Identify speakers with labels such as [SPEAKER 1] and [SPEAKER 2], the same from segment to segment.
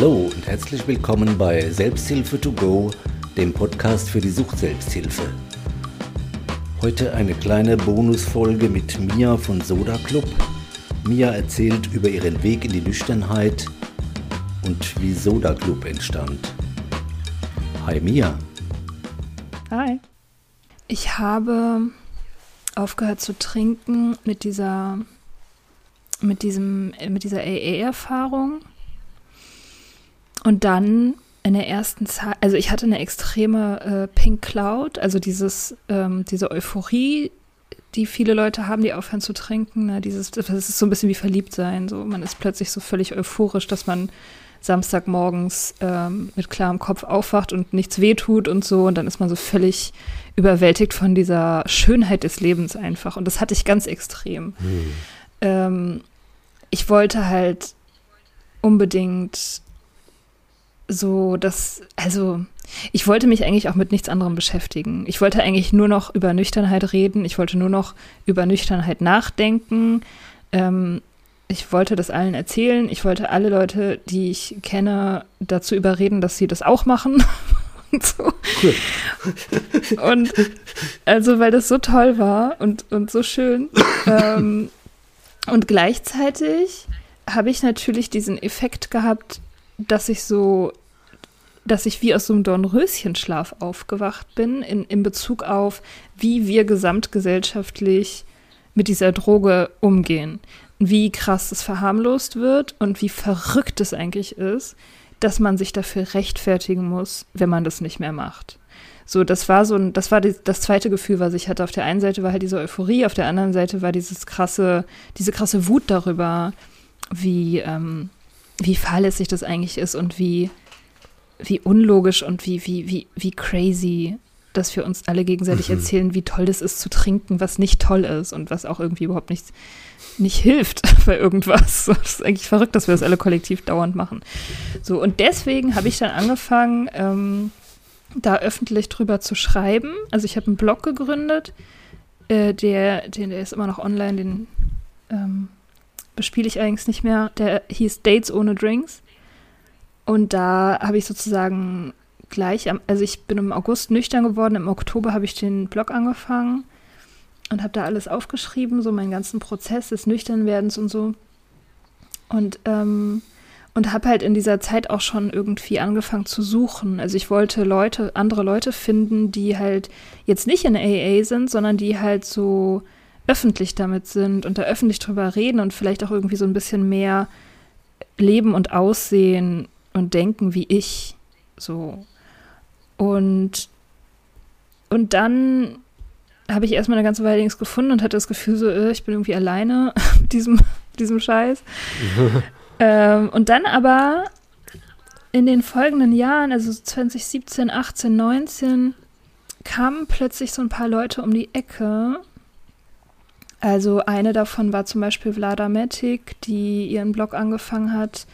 [SPEAKER 1] Hallo und herzlich willkommen bei Selbsthilfe to go, dem Podcast für die Suchtselbsthilfe. Heute eine kleine Bonusfolge mit Mia von Soda Club. Mia erzählt über ihren Weg in die Nüchternheit und wie Soda Club entstand. Hi Mia.
[SPEAKER 2] Hi. Ich habe aufgehört zu trinken mit dieser mit diesem mit dieser AA-Erfahrung und dann in der ersten Zeit, also ich hatte eine extreme äh, Pink Cloud, also dieses, ähm, diese Euphorie, die viele Leute haben, die aufhören zu trinken. Ne? Dieses, das ist so ein bisschen wie verliebt sein. So, man ist plötzlich so völlig euphorisch, dass man Samstagmorgens ähm, mit klarem Kopf aufwacht und nichts wehtut und so. Und dann ist man so völlig überwältigt von dieser Schönheit des Lebens einfach. Und das hatte ich ganz extrem. Hm. Ähm, ich wollte halt unbedingt so, dass, also ich wollte mich eigentlich auch mit nichts anderem beschäftigen. Ich wollte eigentlich nur noch über Nüchternheit reden. Ich wollte nur noch über Nüchternheit nachdenken. Ähm, ich wollte das allen erzählen. Ich wollte alle Leute, die ich kenne, dazu überreden, dass sie das auch machen. und so. Cool. Und also, weil das so toll war und, und so schön. ähm, und gleichzeitig habe ich natürlich diesen Effekt gehabt, dass ich so, dass ich wie aus so einem Dornröschenschlaf aufgewacht bin in, in Bezug auf, wie wir gesamtgesellschaftlich mit dieser Droge umgehen. Wie krass es verharmlost wird und wie verrückt es eigentlich ist, dass man sich dafür rechtfertigen muss, wenn man das nicht mehr macht. So, das war so ein, das war die, das zweite Gefühl, was ich hatte. Auf der einen Seite war halt diese Euphorie, auf der anderen Seite war dieses krasse, diese krasse Wut darüber, wie, ähm, wie fahrlässig das eigentlich ist und wie, wie unlogisch und wie, wie, wie, wie crazy, dass wir uns alle gegenseitig mhm. erzählen, wie toll das ist zu trinken, was nicht toll ist und was auch irgendwie überhaupt nicht, nicht hilft bei irgendwas. Das ist eigentlich verrückt, dass wir das alle kollektiv dauernd machen. So, und deswegen habe ich dann angefangen, ähm, da öffentlich drüber zu schreiben. Also ich habe einen Blog gegründet, äh, der, der, der ist immer noch online, den ähm, bespiele ich eigentlich nicht mehr. Der hieß Dates ohne Drinks. Und da habe ich sozusagen gleich, am, also ich bin im August nüchtern geworden, im Oktober habe ich den Blog angefangen und habe da alles aufgeschrieben, so meinen ganzen Prozess des Nüchternwerdens und so. Und, ähm, und habe halt in dieser Zeit auch schon irgendwie angefangen zu suchen. Also ich wollte Leute, andere Leute finden, die halt jetzt nicht in AA sind, sondern die halt so öffentlich damit sind und da öffentlich drüber reden und vielleicht auch irgendwie so ein bisschen mehr leben und aussehen und denken wie ich. So. Und, und dann habe ich erstmal eine ganze Weile nichts gefunden und hatte das Gefühl, so, äh, ich bin irgendwie alleine mit diesem, diesem Scheiß. ähm, und dann aber in den folgenden Jahren, also 2017, 18, 19, kamen plötzlich so ein paar Leute um die Ecke also eine davon war zum Beispiel Vlada Metik, die ihren Blog angefangen hat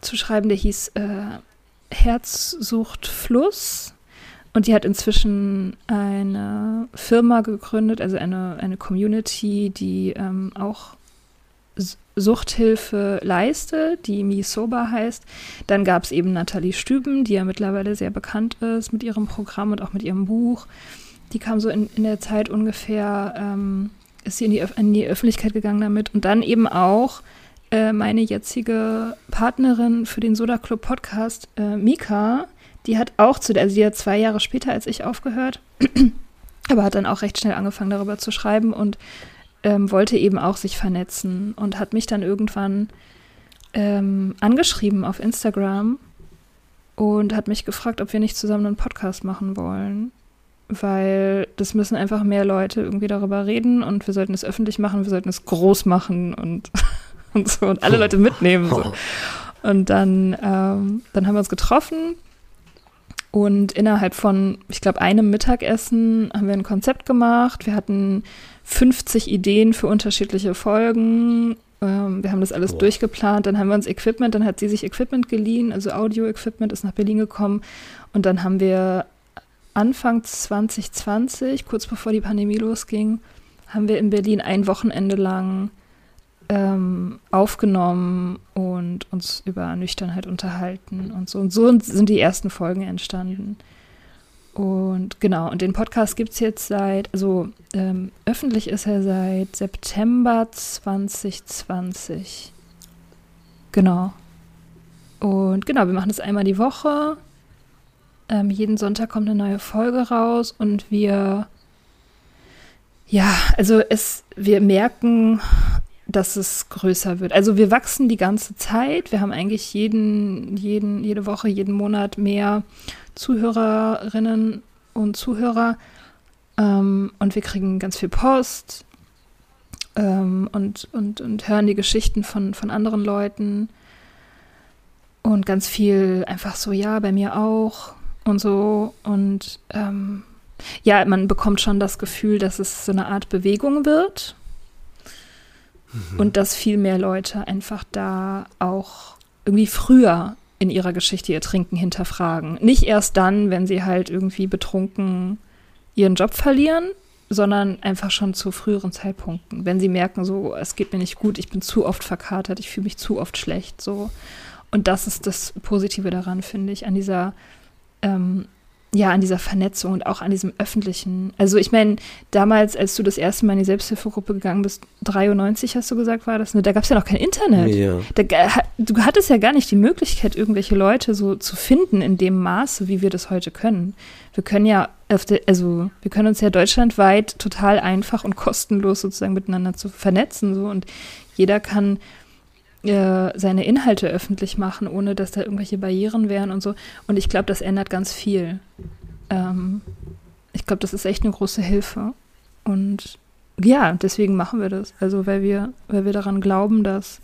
[SPEAKER 2] zu schreiben, der hieß äh, Herzsucht Fluss. Und die hat inzwischen eine Firma gegründet, also eine, eine Community, die ähm, auch Suchthilfe leistet, die Misoba heißt. Dann gab es eben Nathalie Stüben, die ja mittlerweile sehr bekannt ist mit ihrem Programm und auch mit ihrem Buch. Die kam so in, in der Zeit ungefähr ähm, ist sie in die, in die Öffentlichkeit gegangen damit und dann eben auch äh, meine jetzige Partnerin für den Soda Club Podcast, äh, Mika, die hat auch zu, also die hat zwei Jahre später als ich aufgehört, aber hat dann auch recht schnell angefangen darüber zu schreiben und ähm, wollte eben auch sich vernetzen und hat mich dann irgendwann ähm, angeschrieben auf Instagram und hat mich gefragt, ob wir nicht zusammen einen Podcast machen wollen weil das müssen einfach mehr Leute irgendwie darüber reden und wir sollten es öffentlich machen, wir sollten es groß machen und, und so und alle Leute mitnehmen. So. Und dann, ähm, dann haben wir uns getroffen und innerhalb von, ich glaube, einem Mittagessen haben wir ein Konzept gemacht. Wir hatten 50 Ideen für unterschiedliche Folgen. Ähm, wir haben das alles wow. durchgeplant. Dann haben wir uns Equipment, dann hat sie sich Equipment geliehen, also Audio-Equipment ist nach Berlin gekommen. Und dann haben wir Anfang 2020, kurz bevor die Pandemie losging, haben wir in Berlin ein Wochenende lang ähm, aufgenommen und uns über Nüchternheit unterhalten und so. Und so sind die ersten Folgen entstanden. Und genau, und den Podcast gibt es jetzt seit, also ähm, öffentlich ist er seit September 2020. Genau. Und genau, wir machen das einmal die Woche. Ähm, jeden Sonntag kommt eine neue Folge raus und wir, ja, also es, wir merken dass es größer wird. Also wir wachsen die ganze Zeit. Wir haben eigentlich jeden, jeden, jede Woche, jeden Monat mehr Zuhörerinnen und Zuhörer. Ähm, und wir kriegen ganz viel Post ähm, und, und, und hören die Geschichten von, von anderen Leuten. Und ganz viel einfach so, ja, bei mir auch und so. Und ähm, ja, man bekommt schon das Gefühl, dass es so eine Art Bewegung wird Mhm. Und dass viel mehr Leute einfach da auch irgendwie früher in ihrer Geschichte ihr Trinken hinterfragen. Nicht erst dann, wenn sie halt irgendwie betrunken ihren Job verlieren, sondern einfach schon zu früheren Zeitpunkten. Wenn sie merken, so, es geht mir nicht gut, ich bin zu oft verkatert, ich fühle mich zu oft schlecht, so. Und das ist das Positive daran, finde ich, an dieser ähm, ja, an dieser Vernetzung und auch an diesem öffentlichen. Also ich meine, damals, als du das erste Mal in die Selbsthilfegruppe gegangen bist, 93 hast du gesagt, war das, ne? da gab es ja noch kein Internet. Ja. Da, du hattest ja gar nicht die Möglichkeit, irgendwelche Leute so zu finden in dem Maße, wie wir das heute können. Wir können ja, also wir können uns ja deutschlandweit total einfach und kostenlos sozusagen miteinander zu vernetzen so und jeder kann äh, seine Inhalte öffentlich machen, ohne dass da irgendwelche Barrieren wären und so. Und ich glaube, das ändert ganz viel. Ähm, ich glaube, das ist echt eine große Hilfe. Und ja, deswegen machen wir das. Also weil wir, weil wir daran glauben, dass,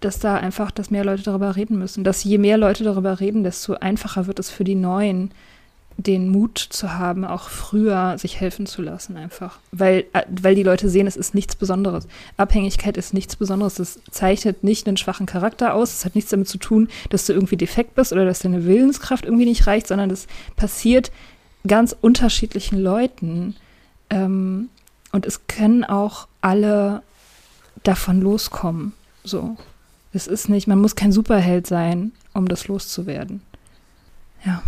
[SPEAKER 2] dass da einfach, dass mehr Leute darüber reden müssen. Dass je mehr Leute darüber reden, desto einfacher wird es für die Neuen, den Mut zu haben, auch früher sich helfen zu lassen, einfach. Weil, äh, weil die Leute sehen, es ist nichts Besonderes. Abhängigkeit ist nichts Besonderes. Das zeichnet nicht einen schwachen Charakter aus. Es hat nichts damit zu tun, dass du irgendwie defekt bist oder dass deine Willenskraft irgendwie nicht reicht, sondern das passiert ganz unterschiedlichen Leuten. Ähm, und es können auch alle davon loskommen. So. Es ist nicht, man muss kein Superheld sein, um das loszuwerden. Ja.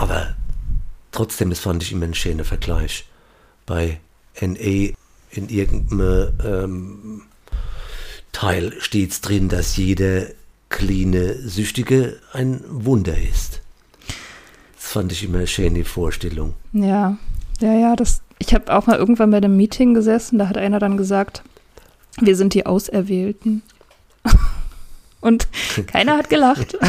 [SPEAKER 1] Aber trotzdem, das fand ich immer ein schöner Vergleich. Bei NA in irgendeinem ähm, Teil steht es drin, dass jede kleine Süchtige ein Wunder ist. Das fand ich immer eine schöne Vorstellung.
[SPEAKER 2] Ja, ja, ja. Das, ich habe auch mal irgendwann bei einem Meeting gesessen, da hat einer dann gesagt, wir sind die Auserwählten. Und keiner hat gelacht.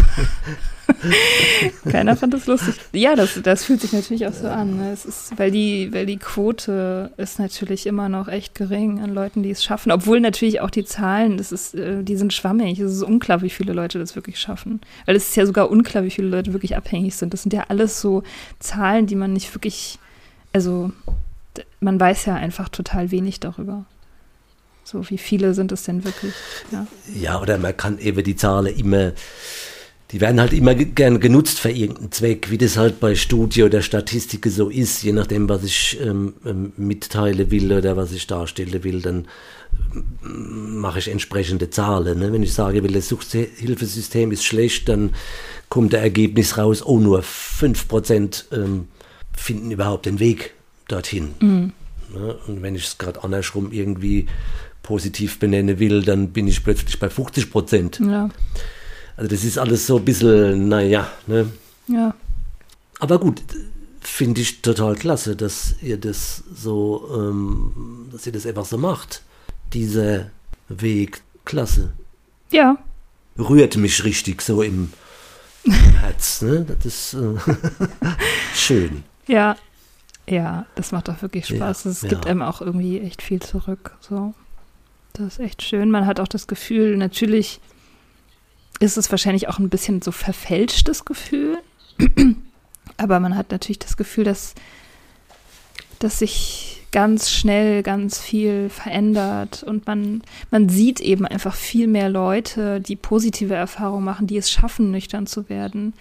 [SPEAKER 2] Keiner fand das lustig. Ja, das, das fühlt sich natürlich auch so an. Ne? Es ist, weil die, weil die Quote ist natürlich immer noch echt gering an Leuten, die es schaffen. Obwohl natürlich auch die Zahlen, das ist, äh, die sind schwammig. Es ist unklar, wie viele Leute das wirklich schaffen. Weil es ist ja sogar unklar, wie viele Leute wirklich abhängig sind. Das sind ja alles so Zahlen, die man nicht wirklich, also man weiß ja einfach total wenig darüber. So, wie viele sind es denn wirklich?
[SPEAKER 1] Ja, ja oder man kann eben die Zahlen immer die werden halt immer gern genutzt für irgendeinen Zweck, wie das halt bei Studie oder Statistik so ist, je nachdem, was ich ähm, ähm mitteilen will oder was ich darstellen will, dann ähm, mache ich entsprechende Zahlen. Ne? Wenn ich sage, das Suchthilfesystem ist schlecht, dann kommt der Ergebnis raus, oh, nur 5% ähm, finden überhaupt den Weg dorthin. Mhm. Ne? Und wenn ich es gerade andersrum irgendwie positiv benennen will, dann bin ich plötzlich bei 50 Prozent. Ja. Also das ist alles so ein bisschen, naja, ne?
[SPEAKER 2] Ja.
[SPEAKER 1] Aber gut, finde ich total klasse, dass ihr das so, ähm, dass ihr das einfach so macht. Dieser Weg, klasse.
[SPEAKER 2] Ja.
[SPEAKER 1] Rührt mich richtig so im Herz, ne? Das ist äh, schön.
[SPEAKER 2] Ja, ja, das macht auch wirklich Spaß. Ja, es gibt ja. einem auch irgendwie echt viel zurück. So. Das ist echt schön. Man hat auch das Gefühl, natürlich ist es wahrscheinlich auch ein bisschen so verfälschtes Gefühl. Aber man hat natürlich das Gefühl, dass, dass sich ganz schnell ganz viel verändert und man, man sieht eben einfach viel mehr Leute, die positive Erfahrungen machen, die es schaffen, nüchtern zu werden,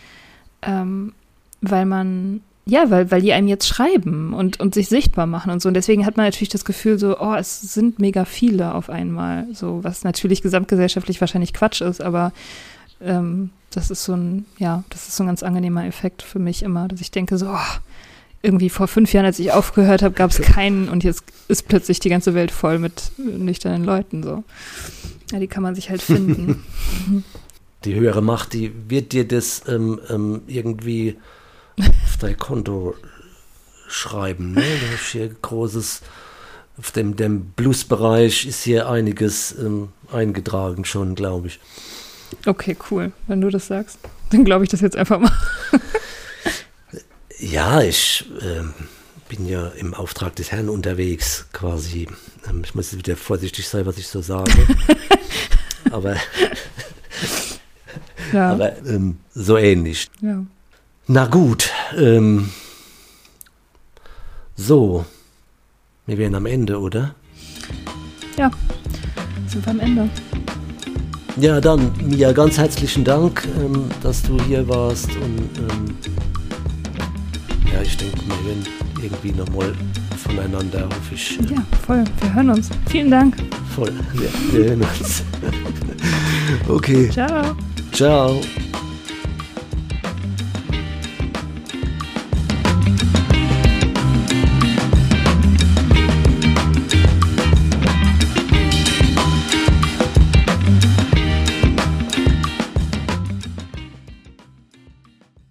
[SPEAKER 2] ähm, weil man ja, weil, weil die einem jetzt schreiben und, und sich sichtbar machen und so. Und deswegen hat man natürlich das Gefühl so, oh, es sind mega viele auf einmal. So, was natürlich gesamtgesellschaftlich wahrscheinlich Quatsch ist, aber ähm, das ist so ein, ja, das ist so ein ganz angenehmer Effekt für mich immer, dass ich denke so, oh, irgendwie vor fünf Jahren, als ich aufgehört habe, gab es keinen und jetzt ist plötzlich die ganze Welt voll mit nüchternen Leuten so. Ja, die kann man sich halt finden.
[SPEAKER 1] Die höhere Macht, die wird dir das ähm, ähm, irgendwie auf dein Konto schreiben. Ne? Du hast hier großes, auf dem, dem Blues-Bereich ist hier einiges ähm, eingetragen schon, glaube ich.
[SPEAKER 2] Okay, cool. Wenn du das sagst, dann glaube ich das jetzt einfach mal.
[SPEAKER 1] ja, ich äh, bin ja im Auftrag des Herrn unterwegs, quasi. Ähm, ich muss wieder vorsichtig sein, was ich so sage. aber ja. aber ähm, so ähnlich. Ja. Na gut, ähm, so, wir wären am Ende, oder?
[SPEAKER 2] Ja, sind wir am Ende.
[SPEAKER 1] Ja, dann, Mia, ganz herzlichen Dank, ähm, dass du hier warst und ähm, ja, ich denke, wir werden irgendwie nochmal voneinander, hoffe ich.
[SPEAKER 2] Ja, voll, wir hören uns. Vielen Dank.
[SPEAKER 1] Voll, ja, wir hören uns. okay.
[SPEAKER 2] Ciao.
[SPEAKER 1] Ciao.